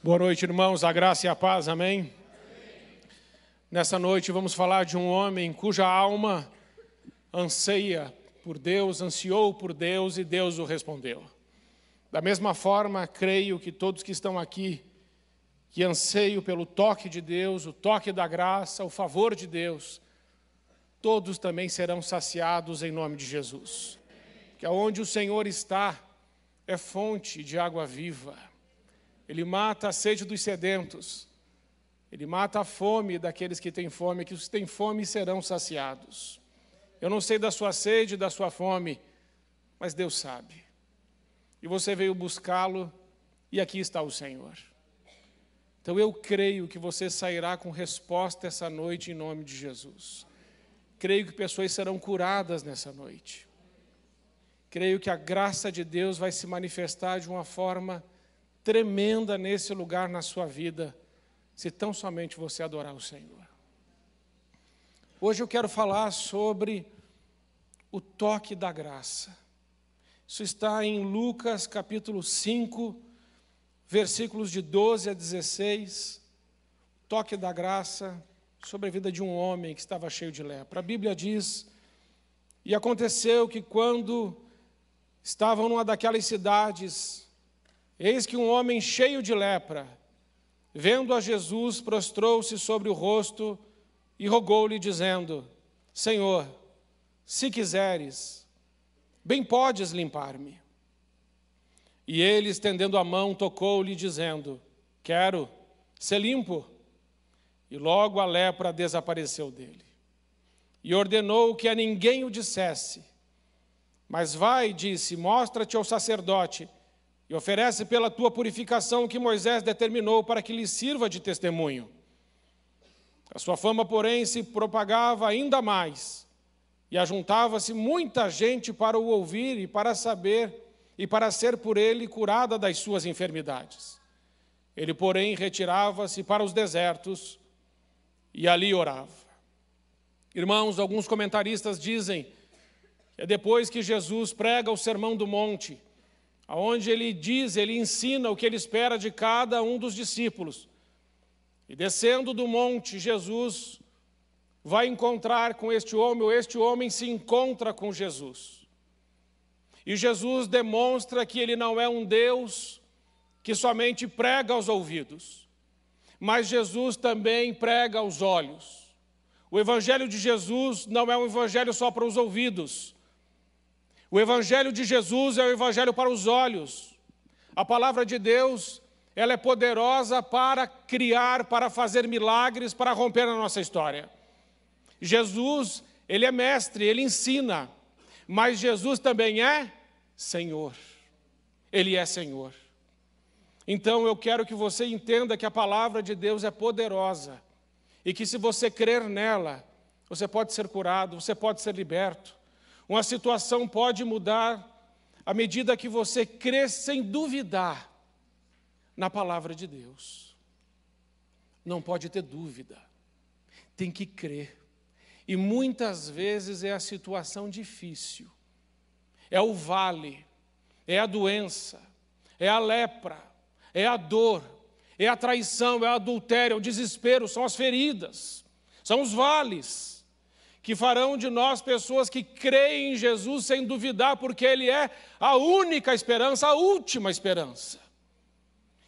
Boa noite, irmãos, a graça e a paz, amém? amém? Nessa noite vamos falar de um homem cuja alma anseia por Deus, ansiou por Deus e Deus o respondeu. Da mesma forma, creio que todos que estão aqui, que anseiam pelo toque de Deus, o toque da graça, o favor de Deus, todos também serão saciados em nome de Jesus. Que aonde o Senhor está é fonte de água viva ele mata a sede dos sedentos. Ele mata a fome daqueles que têm fome, que os que têm fome serão saciados. Eu não sei da sua sede, da sua fome, mas Deus sabe. E você veio buscá-lo, e aqui está o Senhor. Então eu creio que você sairá com resposta essa noite em nome de Jesus. Creio que pessoas serão curadas nessa noite. Creio que a graça de Deus vai se manifestar de uma forma tremenda nesse lugar na sua vida, se tão somente você adorar o Senhor. Hoje eu quero falar sobre o toque da graça. Isso está em Lucas capítulo 5, versículos de 12 a 16. Toque da graça sobre a vida de um homem que estava cheio de lepra. A Bíblia diz: E aconteceu que quando estavam numa daquelas cidades, Eis que um homem cheio de lepra, vendo a Jesus, prostrou-se sobre o rosto e rogou-lhe, dizendo: Senhor, se quiseres, bem podes limpar-me. E ele, estendendo a mão, tocou-lhe, dizendo: Quero ser limpo. E logo a lepra desapareceu dele. E ordenou que a ninguém o dissesse. Mas vai, disse, mostra-te ao sacerdote e oferece pela tua purificação o que Moisés determinou para que lhe sirva de testemunho. A sua fama, porém, se propagava ainda mais, e ajuntava-se muita gente para o ouvir e para saber e para ser por ele curada das suas enfermidades. Ele, porém, retirava-se para os desertos e ali orava. Irmãos, alguns comentaristas dizem que é depois que Jesus prega o Sermão do Monte, onde ele diz, ele ensina o que ele espera de cada um dos discípulos. E descendo do monte, Jesus vai encontrar com este homem, ou este homem se encontra com Jesus. E Jesus demonstra que ele não é um Deus que somente prega aos ouvidos, mas Jesus também prega aos olhos. O Evangelho de Jesus não é um evangelho só para os ouvidos, o Evangelho de Jesus é o Evangelho para os olhos. A palavra de Deus, ela é poderosa para criar, para fazer milagres, para romper a nossa história. Jesus, ele é mestre, ele ensina, mas Jesus também é Senhor. Ele é Senhor. Então eu quero que você entenda que a palavra de Deus é poderosa e que se você crer nela, você pode ser curado, você pode ser liberto. Uma situação pode mudar à medida que você cresce sem duvidar na palavra de Deus. Não pode ter dúvida, tem que crer. E muitas vezes é a situação difícil, é o vale, é a doença, é a lepra, é a dor, é a traição, é o adultério, é o desespero, são as feridas, são os vales que farão de nós pessoas que creem em Jesus sem duvidar, porque Ele é a única esperança, a última esperança.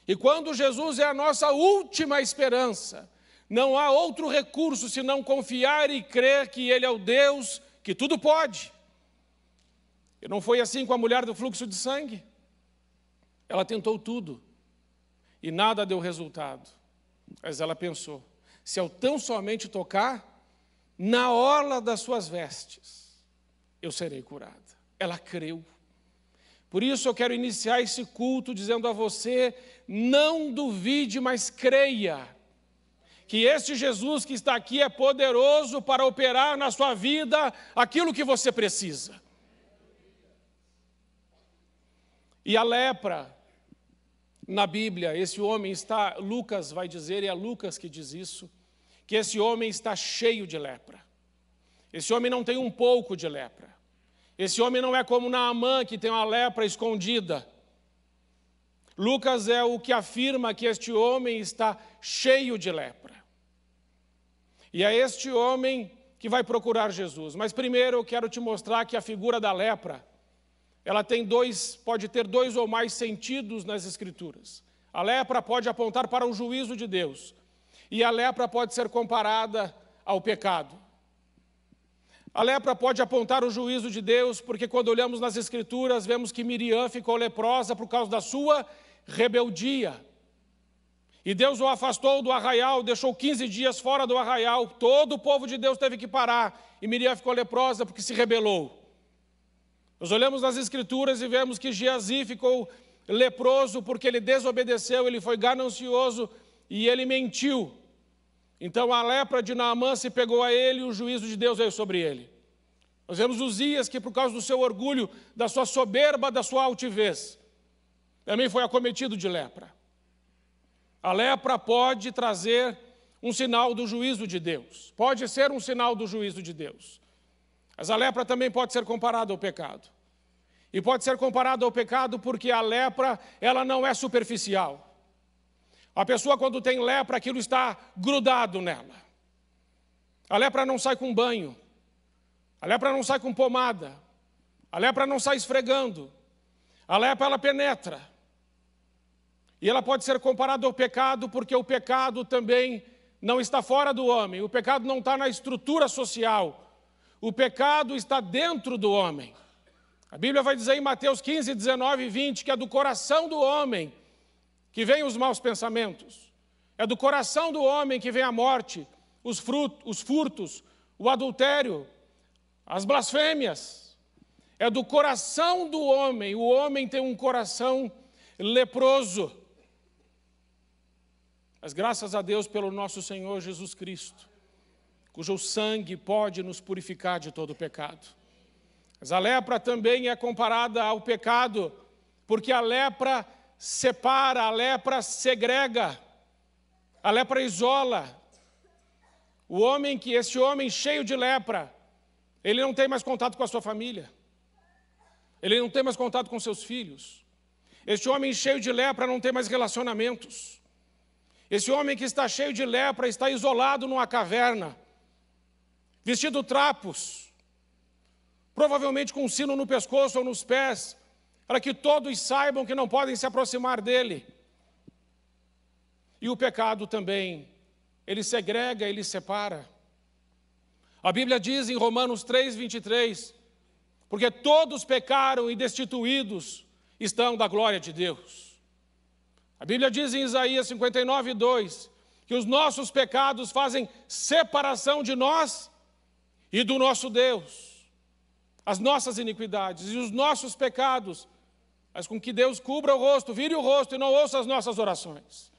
E quando Jesus é a nossa última esperança, não há outro recurso senão confiar e crer que Ele é o Deus que tudo pode. E não foi assim com a mulher do fluxo de sangue. Ela tentou tudo e nada deu resultado. Mas ela pensou: se eu tão somente tocar, na orla das suas vestes, eu serei curada. Ela creu. Por isso eu quero iniciar esse culto dizendo a você: não duvide, mas creia. Que este Jesus que está aqui é poderoso para operar na sua vida aquilo que você precisa. E a lepra, na Bíblia, esse homem está, Lucas vai dizer, e é Lucas que diz isso, que esse homem está cheio de lepra. Esse homem não tem um pouco de lepra. Esse homem não é como Naamã, que tem uma lepra escondida. Lucas é o que afirma que este homem está cheio de lepra. E é este homem que vai procurar Jesus. Mas primeiro eu quero te mostrar que a figura da lepra, ela tem dois, pode ter dois ou mais sentidos nas escrituras. A lepra pode apontar para o juízo de Deus, e a lepra pode ser comparada ao pecado. A lepra pode apontar o juízo de Deus, porque quando olhamos nas escrituras, vemos que Miriam ficou leprosa por causa da sua rebeldia. E Deus o afastou do arraial, deixou 15 dias fora do arraial. Todo o povo de Deus teve que parar. E Miriam ficou leprosa porque se rebelou. Nós olhamos nas escrituras e vemos que Geazi ficou leproso porque ele desobedeceu, ele foi ganancioso e ele mentiu. Então a lepra de Naamã se pegou a ele e o juízo de Deus veio sobre ele. Nós vemos Uzias que por causa do seu orgulho, da sua soberba, da sua altivez, também foi acometido de lepra. A lepra pode trazer um sinal do juízo de Deus, pode ser um sinal do juízo de Deus. Mas a lepra também pode ser comparada ao pecado. E pode ser comparada ao pecado porque a lepra, ela não é superficial. A pessoa quando tem lepra, aquilo está grudado nela. A lepra não sai com banho. A lepra não sai com pomada. A lepra não sai esfregando. A lepra ela penetra. E ela pode ser comparada ao pecado, porque o pecado também não está fora do homem, o pecado não está na estrutura social, o pecado está dentro do homem. A Bíblia vai dizer em Mateus 15, 19 e 20 que é do coração do homem que vêm os maus pensamentos, é do coração do homem que vem a morte, os, frutos, os furtos, o adultério, as blasfêmias. É do coração do homem, o homem tem um coração leproso. Mas graças a Deus pelo nosso Senhor Jesus Cristo, cujo sangue pode nos purificar de todo pecado. Mas a lepra também é comparada ao pecado, porque a lepra separa, a lepra segrega, a lepra isola. O homem que, esse homem cheio de lepra, ele não tem mais contato com a sua família, ele não tem mais contato com seus filhos. Este homem cheio de lepra não tem mais relacionamentos. Esse homem que está cheio de lepra está isolado numa caverna, vestido trapos, provavelmente com um sino no pescoço ou nos pés, para que todos saibam que não podem se aproximar dele. E o pecado também, ele segrega, ele separa. A Bíblia diz em Romanos 3, 23, porque todos pecaram e destituídos estão da glória de Deus. A Bíblia diz em Isaías 59, 2, que os nossos pecados fazem separação de nós e do nosso Deus. As nossas iniquidades e os nossos pecados, mas com que Deus cubra o rosto, vire o rosto e não ouça as nossas orações.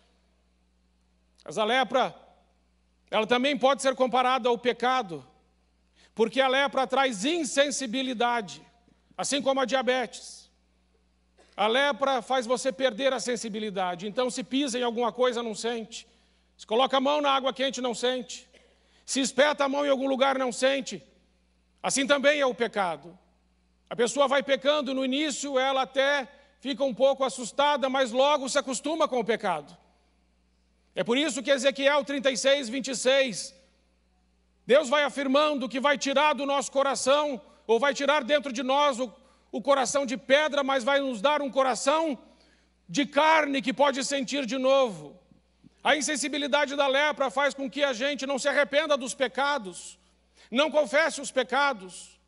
Mas a lepra, ela também pode ser comparada ao pecado, porque a lepra traz insensibilidade, assim como a diabetes. A lepra faz você perder a sensibilidade. Então, se pisa em alguma coisa, não sente. Se coloca a mão na água quente, não sente. Se espeta a mão em algum lugar, não sente. Assim também é o pecado. A pessoa vai pecando, no início ela até fica um pouco assustada, mas logo se acostuma com o pecado. É por isso que Ezequiel 36, 26, Deus vai afirmando que vai tirar do nosso coração, ou vai tirar dentro de nós o o coração de pedra, mas vai nos dar um coração de carne que pode sentir de novo. A insensibilidade da lepra faz com que a gente não se arrependa dos pecados, não confesse os pecados.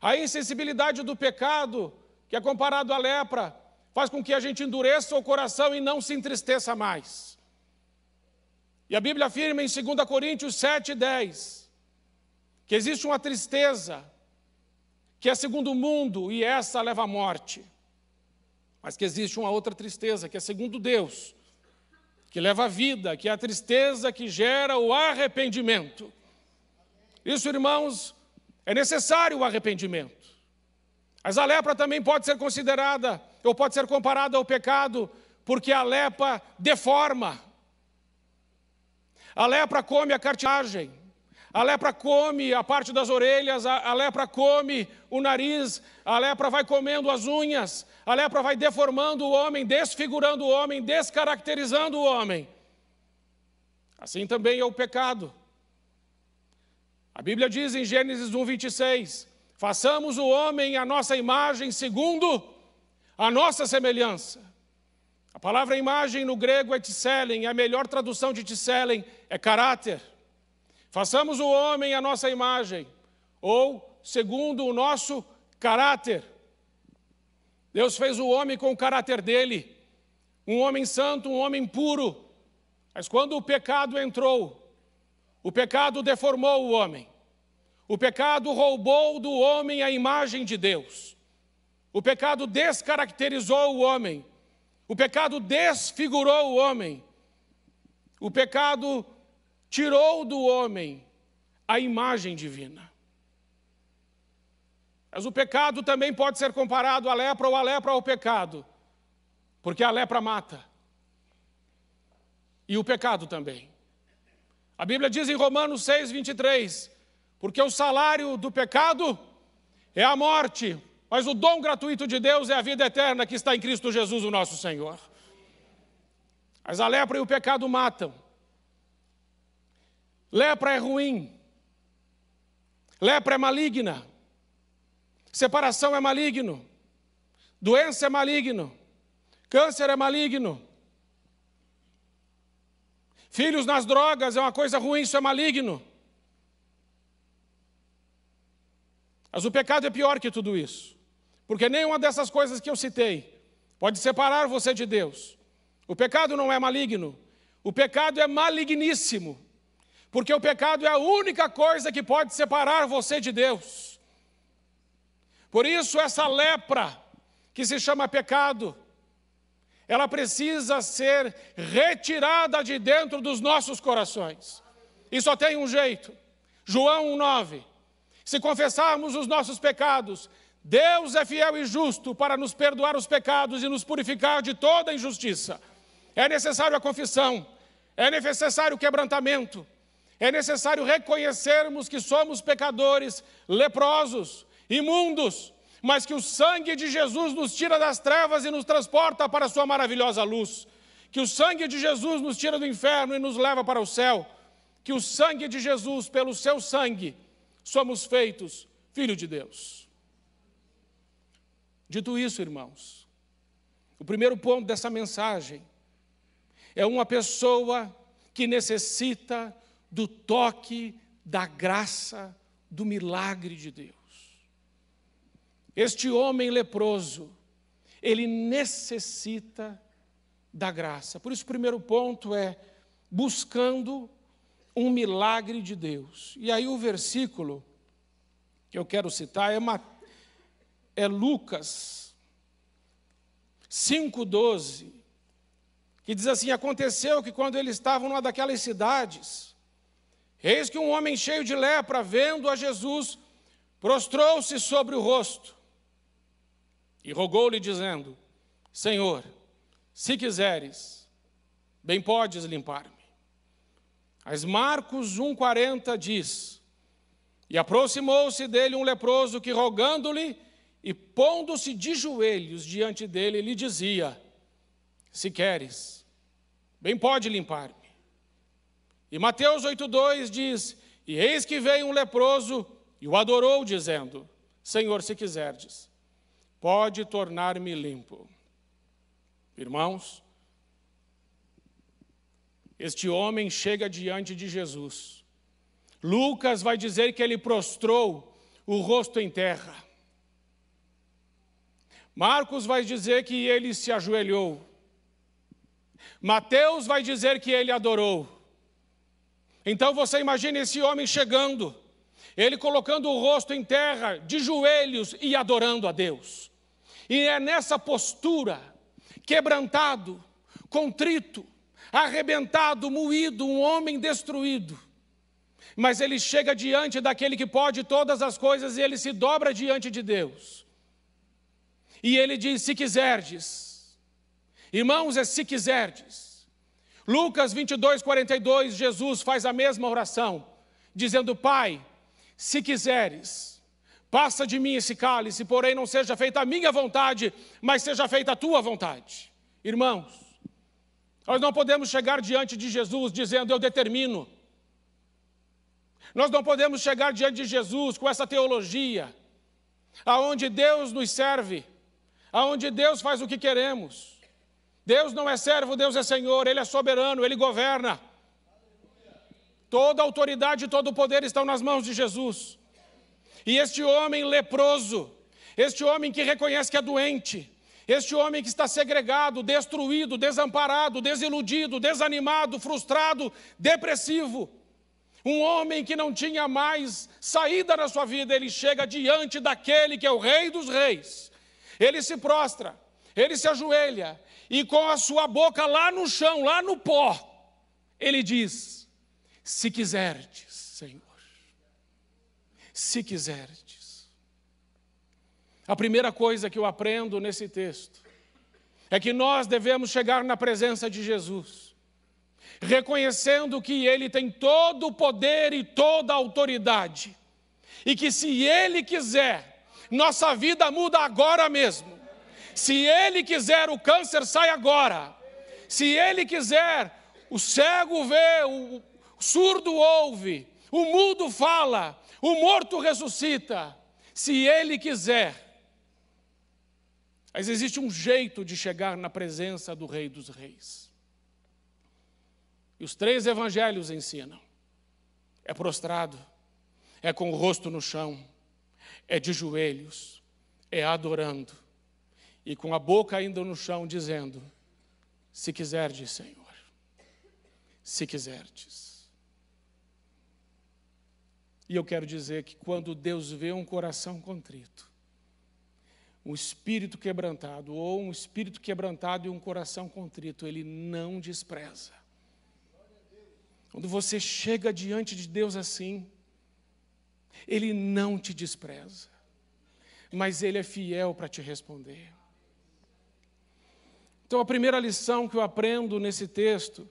A insensibilidade do pecado, que é comparado à lepra, faz com que a gente endureça o coração e não se entristeça mais. E a Bíblia afirma em 2 Coríntios 7, 10, que existe uma tristeza que é segundo o mundo e essa leva à morte. Mas que existe uma outra tristeza, que é segundo Deus, que leva à vida, que é a tristeza que gera o arrependimento. Isso, irmãos, é necessário o arrependimento. Mas a lepra também pode ser considerada, ou pode ser comparada ao pecado, porque a lepra deforma. A lepra come a cartilagem, A lepra come a parte das orelhas, a, a lepra come o nariz, a lepra vai comendo as unhas, a lepra vai deformando o homem, desfigurando o homem, descaracterizando o homem. Assim também é o pecado. A Bíblia diz em Gênesis 1, 26: façamos o homem a nossa imagem segundo a nossa semelhança. A palavra imagem no grego é tselen, a melhor tradução de tselen é caráter. Façamos o homem a nossa imagem, ou segundo o nosso caráter. Deus fez o homem com o caráter dele, um homem santo, um homem puro. Mas quando o pecado entrou, o pecado deformou o homem. O pecado roubou do homem a imagem de Deus. O pecado descaracterizou o homem. O pecado desfigurou o homem. O pecado tirou do homem a imagem divina. Mas o pecado também pode ser comparado à lepra ou a lepra ao pecado, porque a lepra mata. E o pecado também. A Bíblia diz em Romanos 6, 23: porque o salário do pecado é a morte, mas o dom gratuito de Deus é a vida eterna que está em Cristo Jesus, o nosso Senhor. Mas a lepra e o pecado matam. Lepra é ruim. Lepra é maligna. Separação é maligno. Doença é maligno. Câncer é maligno. Filhos nas drogas é uma coisa ruim, isso é maligno. Mas o pecado é pior que tudo isso. Porque nenhuma dessas coisas que eu citei pode separar você de Deus. O pecado não é maligno. O pecado é maligníssimo. Porque o pecado é a única coisa que pode separar você de Deus. Por isso, essa lepra, que se chama pecado, ela precisa ser retirada de dentro dos nossos corações. E só tem um jeito. João 1,9. Se confessarmos os nossos pecados, Deus é fiel e justo para nos perdoar os pecados e nos purificar de toda injustiça. É necessário a confissão, é necessário o quebrantamento, é necessário reconhecermos que somos pecadores, leprosos, imundos, mas que o sangue de Jesus nos tira das trevas e nos transporta para a sua maravilhosa luz. Que o sangue de Jesus nos tira do inferno e nos leva para o céu. Que o sangue de Jesus, pelo seu sangue, somos feitos filho de Deus. Dito isso, irmãos, o primeiro ponto dessa mensagem é uma pessoa que necessita do toque, da graça, do milagre de Deus. Este homem leproso, ele necessita da graça. Por isso, o primeiro ponto é buscando um milagre de Deus. E aí, o versículo que eu quero citar é, é Lucas 5,12, que diz assim: Aconteceu que quando eles estavam numa daquelas cidades, Eis que um homem cheio de lepra, vendo a Jesus, prostrou-se sobre o rosto e rogou-lhe, dizendo: Senhor, se quiseres, bem podes limpar-me. Mas Marcos 1,40 diz: E aproximou-se dele um leproso que, rogando-lhe e pondo-se de joelhos diante dele, lhe dizia: Se queres, bem pode limpar-me. E Mateus 8,2 diz: E eis que veio um leproso e o adorou, dizendo: Senhor, se quiserdes, pode tornar-me limpo. Irmãos, este homem chega diante de Jesus. Lucas vai dizer que ele prostrou o rosto em terra. Marcos vai dizer que ele se ajoelhou. Mateus vai dizer que ele adorou. Então você imagina esse homem chegando, ele colocando o rosto em terra, de joelhos e adorando a Deus. E é nessa postura, quebrantado, contrito, arrebentado, moído, um homem destruído. Mas ele chega diante daquele que pode todas as coisas e ele se dobra diante de Deus. E ele diz: Se quiserdes, irmãos, é se quiserdes. Lucas 22, 42, Jesus faz a mesma oração. dizendo: Pai, se quiseres, passa de mim esse cálice, porém não seja feita a minha vontade, mas seja feita a tua vontade. Irmãos, nós não podemos chegar diante de Jesus dizendo: Eu determino. Nós não podemos chegar diante de Jesus com essa teologia, aonde Deus nos serve, aonde Deus faz o que queremos. Deus não é servo, Deus é Senhor, Ele é soberano, Ele governa. Toda autoridade e todo poder estão nas mãos de Jesus. E este homem leproso, este homem que reconhece que é doente, este homem que está segregado, destruído, desamparado, desiludido, desanimado, frustrado, depressivo, um homem que não tinha mais saída na sua vida, ele chega diante daquele que é o Rei dos Reis. Ele se prostra, ele se ajoelha e com a sua boca lá no chão, lá no pó, ele diz: Se quiserdes, Senhor, se quiserdes. A primeira coisa que eu aprendo nesse texto é que nós devemos chegar na presença de Jesus reconhecendo que Ele tem todo o poder e toda a autoridade, e que se Ele quiser, nossa vida muda agora mesmo. Se Ele quiser, o câncer sai agora. Se Ele quiser, o cego vê, o surdo ouve, o mudo fala, o morto ressuscita. Se Ele quiser. Mas existe um jeito de chegar na presença do Rei dos Reis. E os três evangelhos ensinam: é prostrado, é com o rosto no chão, é de joelhos, é adorando, e com a boca ainda no chão, dizendo: Se quiserdes, Senhor, se quiserdes. E eu quero dizer que quando Deus vê um coração contrito, um espírito quebrantado, ou um espírito quebrantado e um coração contrito, Ele não despreza. Quando você chega diante de Deus assim, Ele não te despreza, mas Ele é fiel para te responder. Então, a primeira lição que eu aprendo nesse texto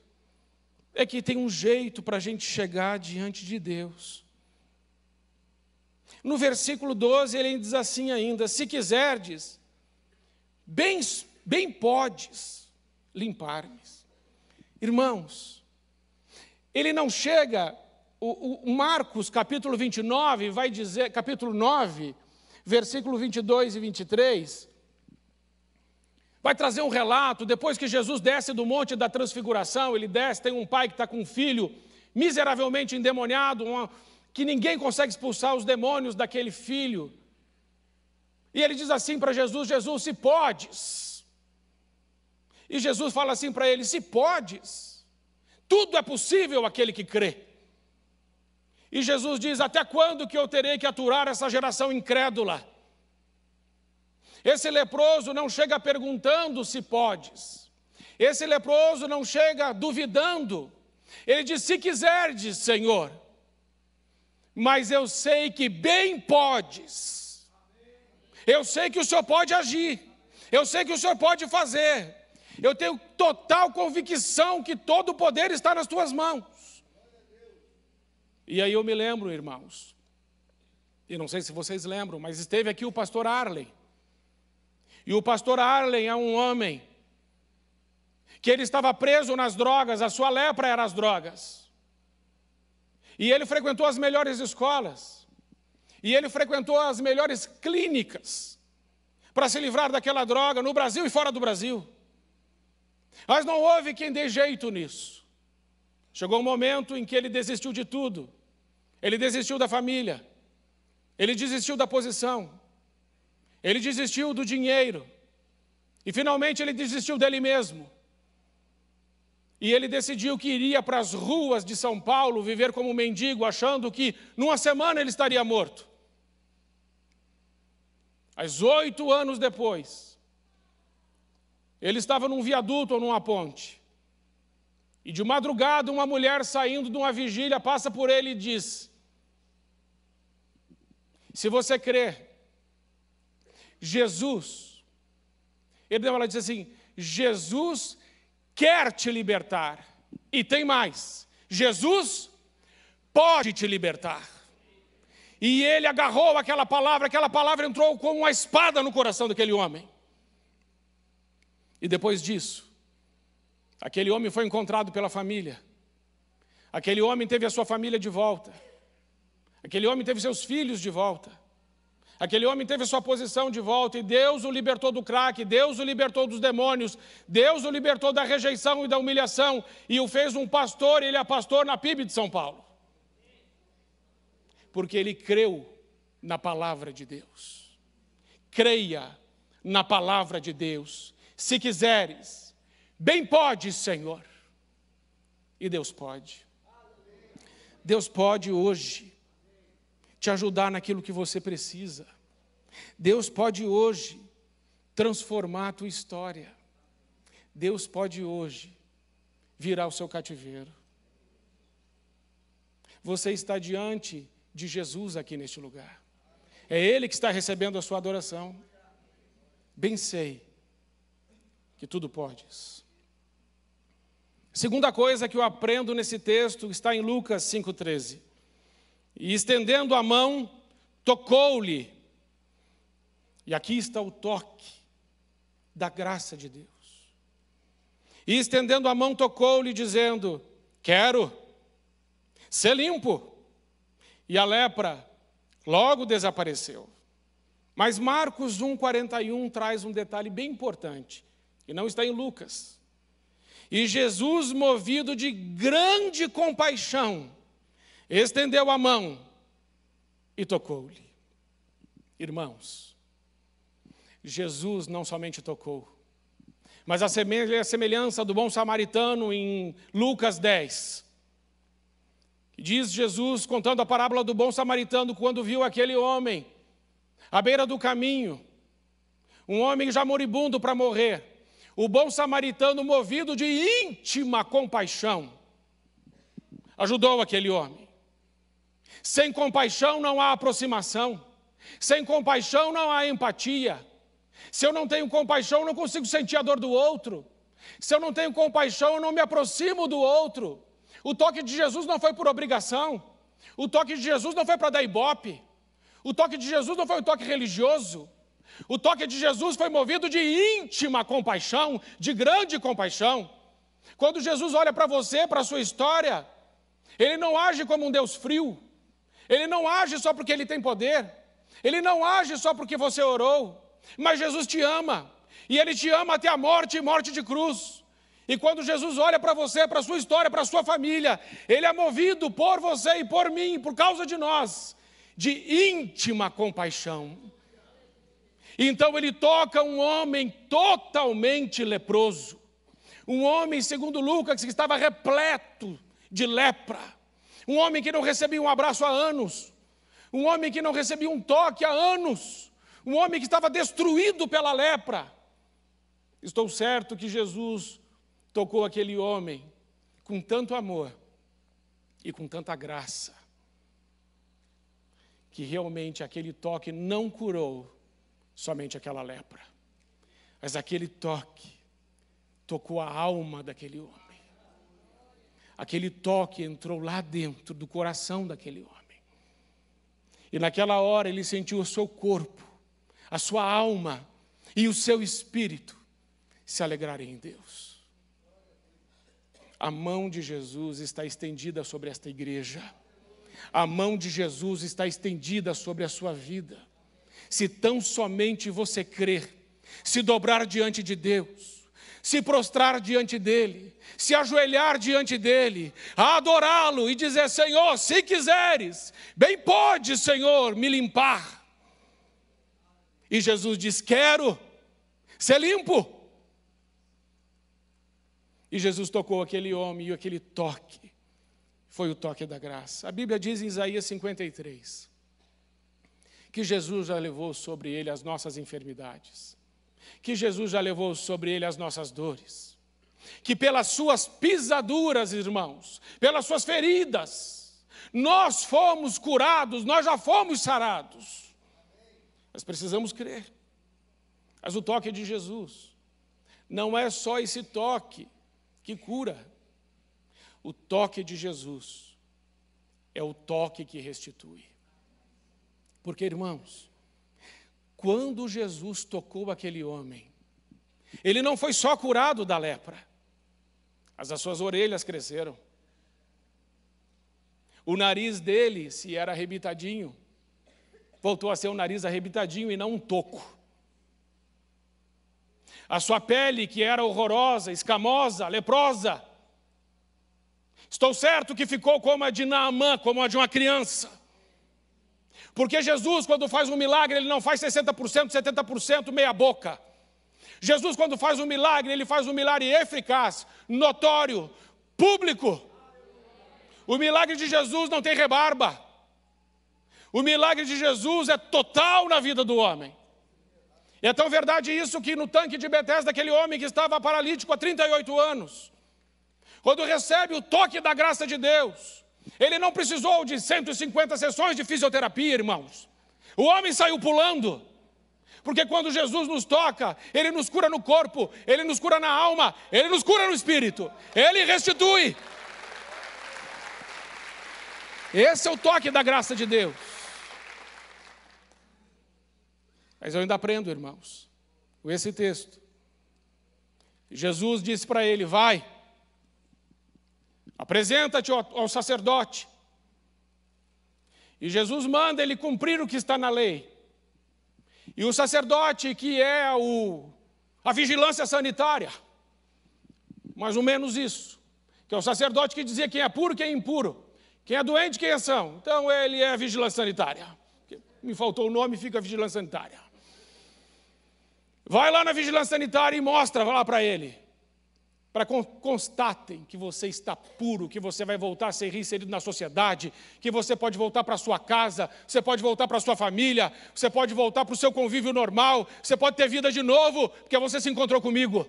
é que tem um jeito para a gente chegar diante de Deus. No versículo 12, ele diz assim ainda: Se quiserdes, bem, bem podes limpar-me. Irmãos, ele não chega, o, o, Marcos capítulo 29 vai dizer, capítulo 9, versículo 22 e 23, vai trazer um relato, depois que Jesus desce do monte da transfiguração, ele desce, tem um pai que está com um filho miseravelmente endemoniado, uma, que ninguém consegue expulsar os demônios daquele filho. E ele diz assim para Jesus: Jesus, se podes. E Jesus fala assim para ele: se podes. Tudo é possível aquele que crê. E Jesus diz: Até quando que eu terei que aturar essa geração incrédula? Esse leproso não chega perguntando se podes. Esse leproso não chega duvidando. Ele diz: Se quiserdes, Senhor. Mas eu sei que bem podes. Eu sei que o Senhor pode agir. Eu sei que o Senhor pode fazer. Eu tenho total convicção que todo o poder está nas tuas mãos. E aí eu me lembro, irmãos, e não sei se vocês lembram, mas esteve aqui o pastor Arley. E o pastor Arley é um homem que ele estava preso nas drogas, a sua lepra era as drogas. E ele frequentou as melhores escolas. E ele frequentou as melhores clínicas para se livrar daquela droga no Brasil e fora do Brasil. Mas não houve quem dê jeito nisso. Chegou um momento em que ele desistiu de tudo. Ele desistiu da família. Ele desistiu da posição. Ele desistiu do dinheiro. E finalmente ele desistiu dele mesmo. E ele decidiu que iria para as ruas de São Paulo viver como mendigo, achando que numa semana ele estaria morto. Mas oito anos depois, ele estava num viaduto ou numa ponte. E de madrugada, uma mulher saindo de uma vigília passa por ele e diz: Se você crê, Jesus, ele, ela diz assim: Jesus quer te libertar. E tem mais: Jesus pode te libertar. E ele agarrou aquela palavra, aquela palavra entrou como uma espada no coração daquele homem. E depois disso, aquele homem foi encontrado pela família. Aquele homem teve a sua família de volta. Aquele homem teve seus filhos de volta. Aquele homem teve sua posição de volta e Deus o libertou do crack, Deus o libertou dos demônios, Deus o libertou da rejeição e da humilhação e o fez um pastor, ele é pastor na PIB de São Paulo. Porque ele creu na palavra de Deus. Creia na palavra de Deus. Se quiseres, bem podes, Senhor. E Deus pode. Deus pode hoje te ajudar naquilo que você precisa. Deus pode hoje transformar a tua história. Deus pode hoje virar o seu cativeiro. Você está diante de Jesus aqui neste lugar. É Ele que está recebendo a sua adoração. Bem sei que tudo podes. Segunda coisa que eu aprendo nesse texto está em Lucas 5,13. E estendendo a mão, tocou-lhe. E aqui está o toque da graça de Deus. E estendendo a mão, tocou-lhe, dizendo: Quero ser limpo. E a lepra logo desapareceu. Mas Marcos 1,41 traz um detalhe bem importante, e não está em Lucas. E Jesus, movido de grande compaixão, estendeu a mão e tocou-lhe. Irmãos, Jesus não somente tocou, mas a semelhança do bom samaritano em Lucas 10. Diz Jesus, contando a parábola do bom samaritano, quando viu aquele homem à beira do caminho, um homem já moribundo para morrer, o bom samaritano, movido de íntima compaixão, ajudou aquele homem. Sem compaixão não há aproximação. Sem compaixão não há empatia. Se eu não tenho compaixão, eu não consigo sentir a dor do outro. Se eu não tenho compaixão, eu não me aproximo do outro. O toque de Jesus não foi por obrigação. O toque de Jesus não foi para dar ibope. O toque de Jesus não foi um toque religioso. O toque de Jesus foi movido de íntima compaixão, de grande compaixão. Quando Jesus olha para você, para a sua história, ele não age como um Deus frio. Ele não age só porque ele tem poder. Ele não age só porque você orou. Mas Jesus te ama. E ele te ama até a morte e morte de cruz. E quando Jesus olha para você, para a sua história, para a sua família, ele é movido por você e por mim, por causa de nós, de íntima compaixão. Então ele toca um homem totalmente leproso. Um homem, segundo Lucas, que estava repleto de lepra. Um homem que não recebia um abraço há anos. Um homem que não recebia um toque há anos. Um homem que estava destruído pela lepra. Estou certo que Jesus tocou aquele homem com tanto amor e com tanta graça, que realmente aquele toque não curou somente aquela lepra, mas aquele toque tocou a alma daquele homem. Aquele toque entrou lá dentro do coração daquele homem. E naquela hora ele sentiu o seu corpo, a sua alma e o seu espírito se alegrarem em Deus. A mão de Jesus está estendida sobre esta igreja. A mão de Jesus está estendida sobre a sua vida. Se tão somente você crer, se dobrar diante de Deus, se prostrar diante dele, se ajoelhar diante dele, adorá-lo e dizer: Senhor, se quiseres, bem pode, Senhor, me limpar. E Jesus diz: Quero ser limpo. E Jesus tocou aquele homem e aquele toque foi o toque da graça. A Bíblia diz em Isaías 53 que Jesus já levou sobre ele as nossas enfermidades que Jesus já levou sobre ele as nossas dores, que pelas suas pisaduras, irmãos, pelas suas feridas, nós fomos curados, nós já fomos sarados. Mas precisamos crer. Mas o toque de Jesus não é só esse toque que cura. O toque de Jesus é o toque que restitui. Porque, irmãos, quando Jesus tocou aquele homem, ele não foi só curado da lepra, mas as suas orelhas cresceram. O nariz dele, se era arrebitadinho, voltou a ser um nariz arrebitadinho e não um toco. A sua pele, que era horrorosa, escamosa, leprosa, estou certo que ficou como a de Naamã, como a de uma criança. Porque Jesus, quando faz um milagre, ele não faz 60%, 70% meia boca. Jesus, quando faz um milagre, ele faz um milagre eficaz, notório, público. O milagre de Jesus não tem rebarba. O milagre de Jesus é total na vida do homem. E é tão verdade isso que no tanque de Betesda, aquele homem que estava paralítico há 38 anos, quando recebe o toque da graça de Deus, ele não precisou de 150 sessões de fisioterapia, irmãos. O homem saiu pulando. Porque quando Jesus nos toca, Ele nos cura no corpo, Ele nos cura na alma, Ele nos cura no espírito, Ele restitui. Esse é o toque da graça de Deus. Mas eu ainda aprendo, irmãos, com esse texto. Jesus disse para ele: Vai, apresenta-te ao sacerdote. E Jesus manda ele cumprir o que está na lei. E o sacerdote, que é o, a vigilância sanitária, mais ou menos isso, que é o sacerdote que dizia quem é puro quem é impuro, quem é doente quem é são. Então ele é a vigilância sanitária. Me faltou o nome, fica a vigilância sanitária. Vai lá na vigilância sanitária e mostra lá para ele para constatem que você está puro, que você vai voltar a ser reinserido na sociedade, que você pode voltar para sua casa, você pode voltar para sua família, você pode voltar para o seu convívio normal, você pode ter vida de novo, porque você se encontrou comigo.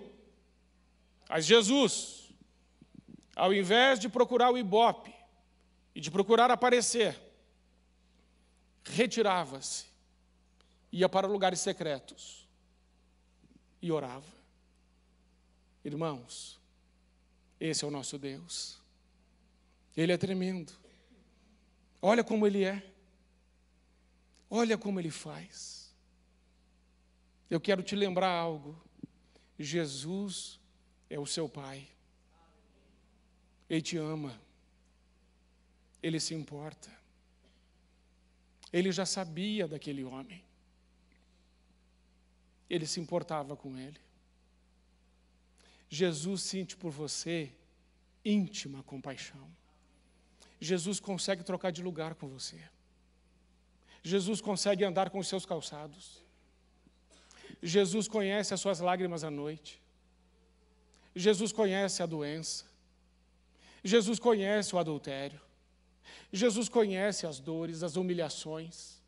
Mas Jesus, ao invés de procurar o ibope e de procurar aparecer, retirava-se, ia para lugares secretos e orava. Irmãos, esse é o nosso Deus. Ele é tremendo. Olha como ele é. Olha como ele faz. Eu quero te lembrar algo. Jesus é o seu Pai. Ele te ama. Ele se importa. Ele já sabia daquele homem. Ele se importava com ele. Jesus sente por você íntima compaixão. Jesus consegue trocar de lugar com você. Jesus consegue andar com os seus calçados. Jesus conhece as suas lágrimas à noite. Jesus conhece a doença. Jesus conhece o adultério. Jesus conhece as dores, as humilhações.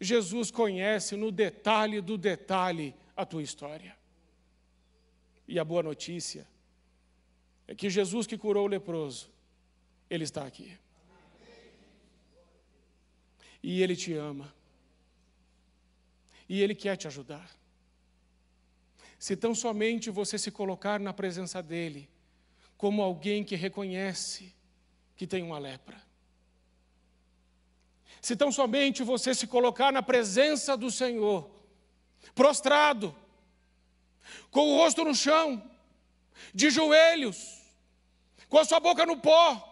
Jesus conhece no detalhe do detalhe a tua história. E a boa notícia é que Jesus que curou o leproso, ele está aqui. E ele te ama. E ele quer te ajudar. Se tão somente você se colocar na presença dele, como alguém que reconhece que tem uma lepra. Se tão somente você se colocar na presença do Senhor, prostrado, com o rosto no chão, de joelhos, com a sua boca no pó,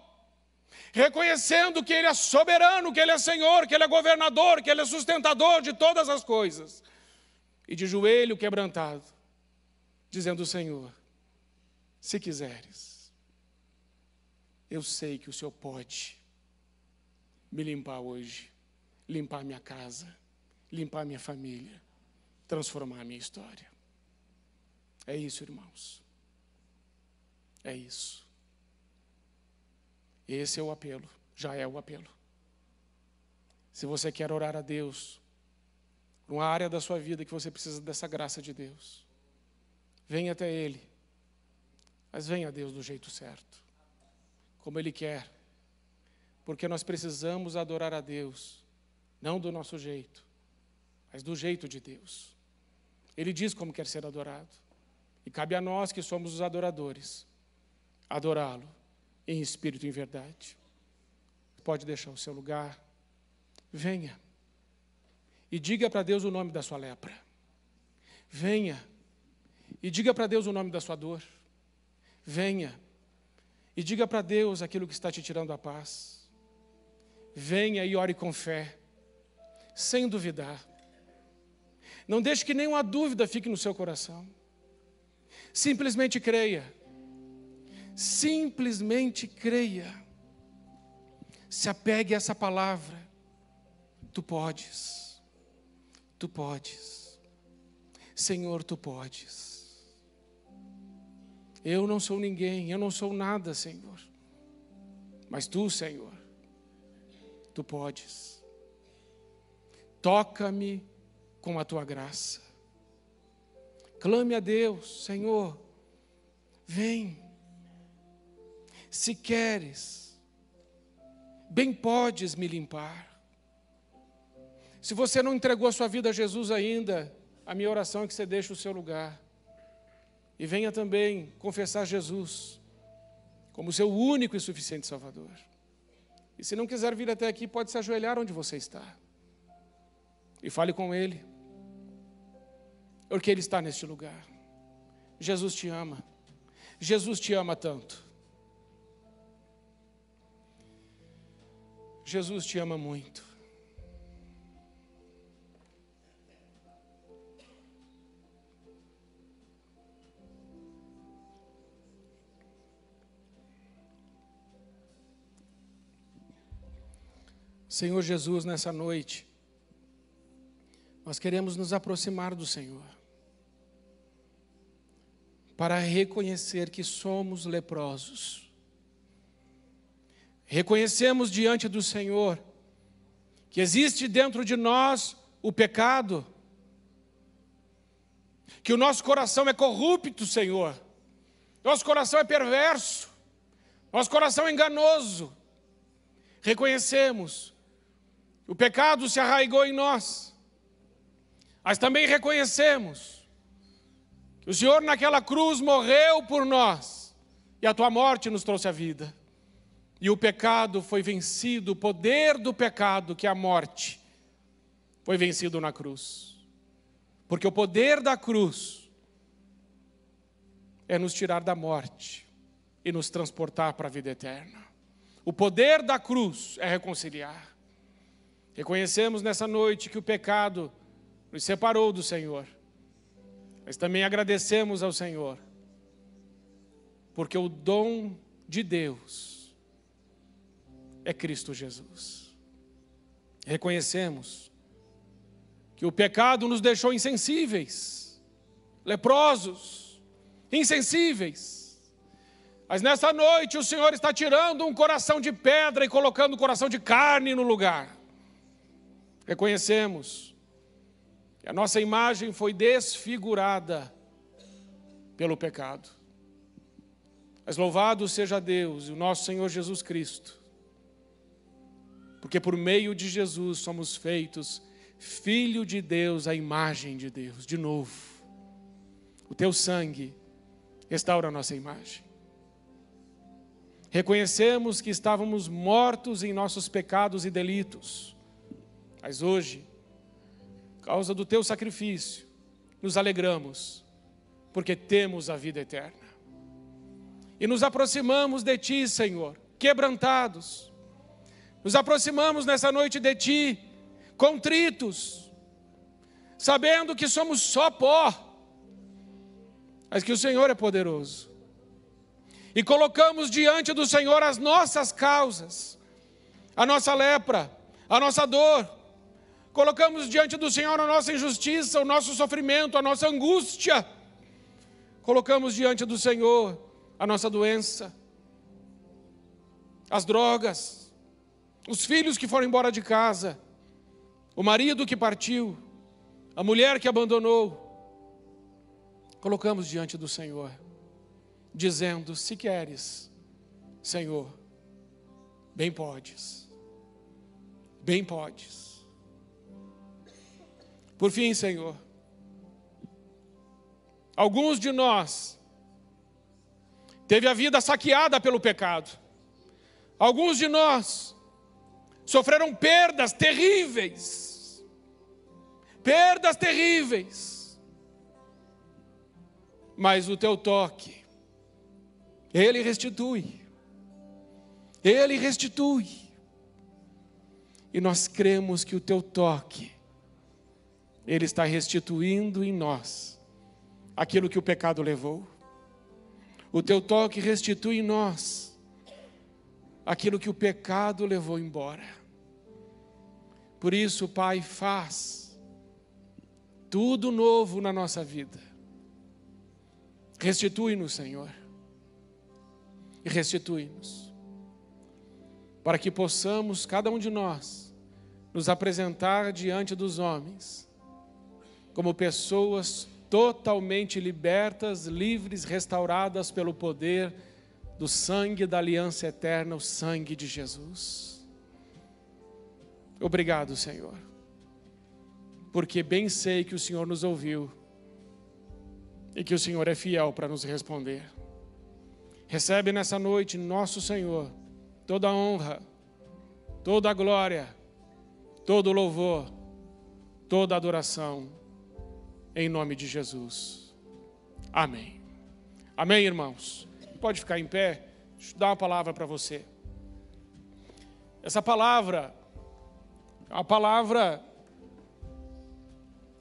reconhecendo que Ele é soberano, que Ele é Senhor, que Ele é governador, que Ele é sustentador de todas as coisas, e de joelho quebrantado, dizendo: Senhor, se quiseres, eu sei que o Senhor pode me limpar hoje, limpar minha casa, limpar minha família, transformar minha história. É isso, irmãos. É isso. Esse é o apelo, já é o apelo. Se você quer orar a Deus, numa área da sua vida que você precisa dessa graça de Deus, venha até Ele. Mas venha a Deus do jeito certo, como Ele quer. Porque nós precisamos adorar a Deus, não do nosso jeito, mas do jeito de Deus. Ele diz como quer ser adorado. E cabe a nós que somos os adoradores, adorá-lo em espírito e em verdade. pode deixar o seu lugar. Venha. E diga para Deus o nome da sua lepra. Venha. E diga para Deus o nome da sua dor. Venha. E diga para Deus aquilo que está te tirando a paz. Venha e ore com fé, sem duvidar. Não deixe que nenhuma dúvida fique no seu coração. Simplesmente creia. Simplesmente creia. Se apegue a essa palavra. Tu podes. Tu podes. Senhor, tu podes. Eu não sou ninguém, eu não sou nada, Senhor. Mas tu, Senhor, tu podes. Toca-me com a tua graça. Clame a Deus, Senhor, vem. Se queres, bem podes me limpar. Se você não entregou a sua vida a Jesus ainda, a minha oração é que você deixe o seu lugar e venha também confessar Jesus como seu único e suficiente Salvador. E se não quiser vir até aqui, pode se ajoelhar onde você está e fale com Ele, porque Ele está neste lugar. Jesus te ama, Jesus te ama tanto. Jesus te ama muito. Senhor Jesus, nessa noite, nós queremos nos aproximar do Senhor, para reconhecer que somos leprosos. Reconhecemos diante do Senhor que existe dentro de nós o pecado, que o nosso coração é corrupto, Senhor, nosso coração é perverso, nosso coração é enganoso. Reconhecemos o pecado se arraigou em nós. Mas também reconhecemos que o Senhor naquela cruz morreu por nós e a tua morte nos trouxe a vida. E o pecado foi vencido, o poder do pecado, que é a morte, foi vencido na cruz. Porque o poder da cruz é nos tirar da morte e nos transportar para a vida eterna. O poder da cruz é reconciliar. Reconhecemos nessa noite que o pecado nos separou do Senhor, mas também agradecemos ao Senhor, porque o dom de Deus é Cristo Jesus. Reconhecemos que o pecado nos deixou insensíveis, leprosos, insensíveis. Mas nessa noite o Senhor está tirando um coração de pedra e colocando um coração de carne no lugar. Reconhecemos que a nossa imagem foi desfigurada pelo pecado. Mas louvado seja Deus e o nosso Senhor Jesus Cristo, porque por meio de Jesus somos feitos filho de Deus, a imagem de Deus, de novo. O teu sangue restaura a nossa imagem. Reconhecemos que estávamos mortos em nossos pecados e delitos mas hoje, causa do teu sacrifício, nos alegramos, porque temos a vida eterna. E nos aproximamos de ti, Senhor, quebrantados. Nos aproximamos nessa noite de ti, contritos, sabendo que somos só pó, mas que o Senhor é poderoso. E colocamos diante do Senhor as nossas causas, a nossa lepra, a nossa dor, colocamos diante do Senhor a nossa injustiça, o nosso sofrimento, a nossa angústia, colocamos diante do Senhor a nossa doença, as drogas, os filhos que foram embora de casa, o marido que partiu, a mulher que abandonou, colocamos diante do Senhor, dizendo: Se queres, Senhor, bem podes, bem podes. Por fim, Senhor, alguns de nós teve a vida saqueada pelo pecado. Alguns de nós sofreram perdas terríveis. Perdas terríveis. Mas o teu toque, ele restitui. Ele restitui. E nós cremos que o teu toque, ele está restituindo em nós aquilo que o pecado levou. O teu toque restitui em nós aquilo que o pecado levou embora. Por isso, Pai, faz tudo novo na nossa vida. Restitui-nos, Senhor. E restitui-nos. Para que possamos, cada um de nós, nos apresentar diante dos homens como pessoas totalmente libertas, livres, restauradas pelo poder do sangue da aliança eterna, o sangue de Jesus. Obrigado, Senhor, porque bem sei que o Senhor nos ouviu e que o Senhor é fiel para nos responder. Recebe nessa noite, nosso Senhor, toda a honra, toda a glória, todo o louvor, toda a adoração em nome de Jesus. Amém. Amém, irmãos? Pode ficar em pé, deixa eu dar uma palavra para você. Essa palavra é uma palavra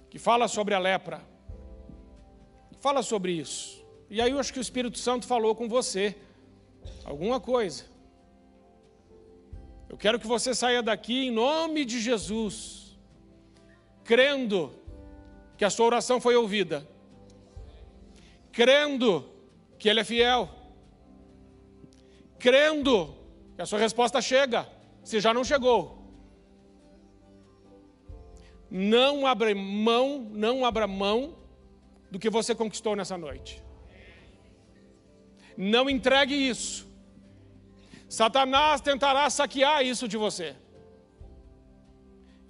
que fala sobre a lepra, fala sobre isso. E aí eu acho que o Espírito Santo falou com você alguma coisa. Eu quero que você saia daqui em nome de Jesus, crendo que a sua oração foi ouvida, crendo que Ele é fiel, crendo que a sua resposta chega, se já não chegou. Não abra mão, não abra mão do que você conquistou nessa noite. Não entregue isso. Satanás tentará saquear isso de você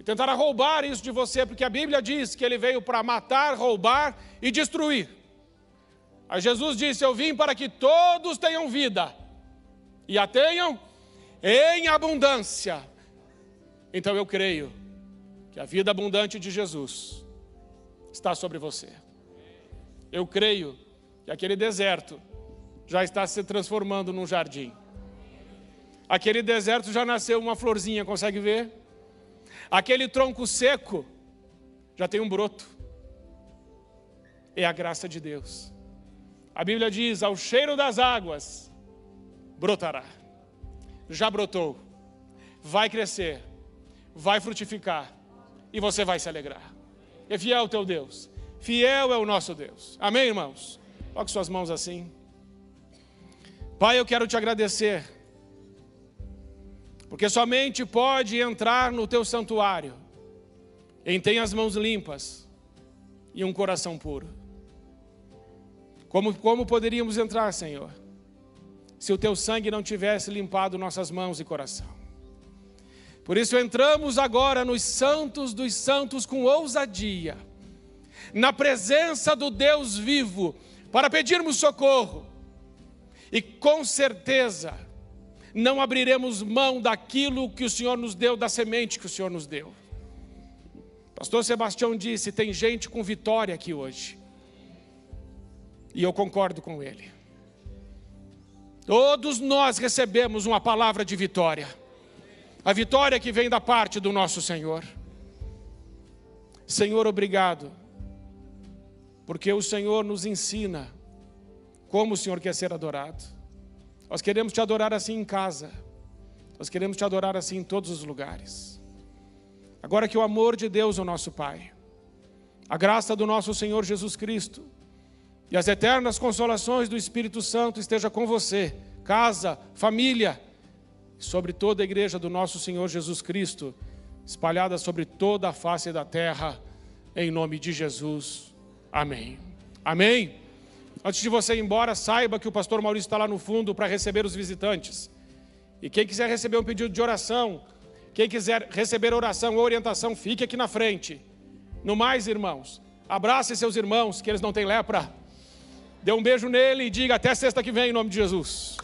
e roubar isso de você, porque a Bíblia diz que ele veio para matar, roubar e destruir. Aí Jesus disse: Eu vim para que todos tenham vida e a tenham em abundância. Então eu creio que a vida abundante de Jesus está sobre você. Eu creio que aquele deserto já está se transformando num jardim. Aquele deserto já nasceu uma florzinha, consegue ver? Aquele tronco seco já tem um broto. É a graça de Deus. A Bíblia diz: ao cheiro das águas brotará. Já brotou, vai crescer, vai frutificar e você vai se alegrar. É fiel o teu Deus, fiel é o nosso Deus. Amém, irmãos? Coloque suas mãos assim. Pai, eu quero te agradecer porque somente pode entrar no teu santuário quem tem as mãos limpas e um coração puro. Como, como poderíamos entrar, Senhor, se o teu sangue não tivesse limpado nossas mãos e coração? Por isso entramos agora nos santos dos santos com ousadia, na presença do Deus vivo, para pedirmos socorro. E com certeza, não abriremos mão daquilo que o Senhor nos deu, da semente que o Senhor nos deu. Pastor Sebastião disse: tem gente com vitória aqui hoje. E eu concordo com ele. Todos nós recebemos uma palavra de vitória. A vitória que vem da parte do nosso Senhor. Senhor, obrigado. Porque o Senhor nos ensina como o Senhor quer ser adorado. Nós queremos te adorar assim em casa. Nós queremos te adorar assim em todos os lugares. Agora que o amor de Deus, o nosso Pai, a graça do nosso Senhor Jesus Cristo e as eternas consolações do Espírito Santo esteja com você, casa, família, sobre toda a igreja do nosso Senhor Jesus Cristo, espalhada sobre toda a face da terra, em nome de Jesus. Amém. Amém. Antes de você ir embora, saiba que o pastor Maurício está lá no fundo para receber os visitantes. E quem quiser receber um pedido de oração, quem quiser receber oração ou orientação, fique aqui na frente. No mais, irmãos, abrace seus irmãos, que eles não têm lepra. Dê um beijo nele e diga até sexta que vem, em nome de Jesus.